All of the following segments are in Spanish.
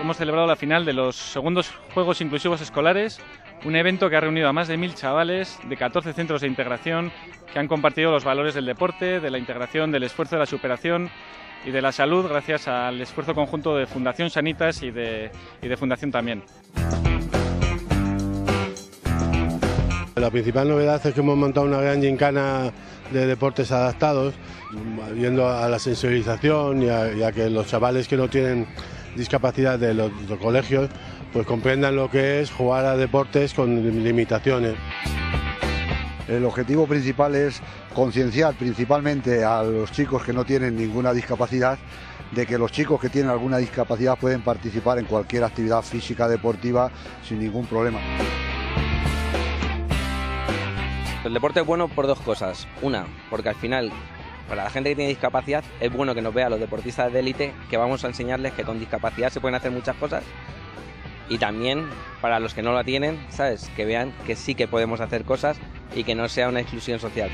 Hemos celebrado la final de los segundos Juegos Inclusivos Escolares, un evento que ha reunido a más de mil chavales de 14 centros de integración que han compartido los valores del deporte, de la integración, del esfuerzo de la superación y de la salud gracias al esfuerzo conjunto de Fundación Sanitas y de, y de Fundación también. La principal novedad es que hemos montado una gran gincana de deportes adaptados, yendo a la sensibilización y a, que los chavales que no tienen discapacidad de los, de los colegios pues comprendan lo que es jugar a deportes con limitaciones. El objetivo principal es concienciar principalmente a los chicos que no tienen ninguna discapacidad de que los chicos que tienen alguna discapacidad pueden participar en cualquier actividad física deportiva sin ningún problema. El deporte es bueno por dos cosas. Una, porque al final, para la gente que tiene discapacidad, es bueno que nos vea a los deportistas de élite, que vamos a enseñarles que con discapacidad se pueden hacer muchas cosas. Y también para los que no la tienen, ¿sabes? Que vean que sí que podemos hacer cosas y que no sea una exclusión social.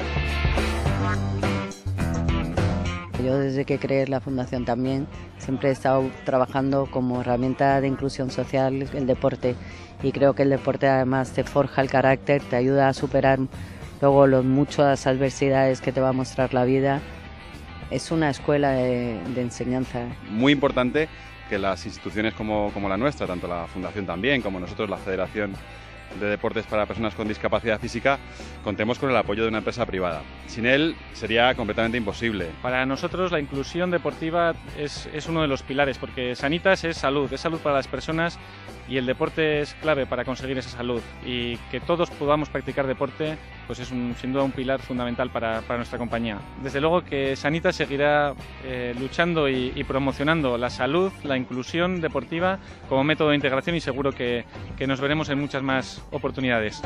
Yo desde que creé la fundación también siempre he estado trabajando como herramienta de inclusión social el deporte y creo que el deporte además te forja el carácter, te ayuda a superar luego los muchas adversidades que te va a mostrar la vida. Es una escuela de, de enseñanza. Muy importante que las instituciones como, como la nuestra, tanto la Fundación también como nosotros, la Federación de Deportes para Personas con Discapacidad Física, contemos con el apoyo de una empresa privada. Sin él sería completamente imposible. Para nosotros la inclusión deportiva es, es, uno de los pilares, porque Sanitas es salud, es salud para las personas y el deporte es clave para conseguir esa salud. Y que todos podamos practicar deporte, pues es un, sin duda un pilar fundamental para, para, nuestra compañía. Desde luego que Sanitas seguirá eh, luchando y, y, promocionando la salud, la inclusión deportiva como método de integración y seguro que, que nos veremos en muchas más oportunidades.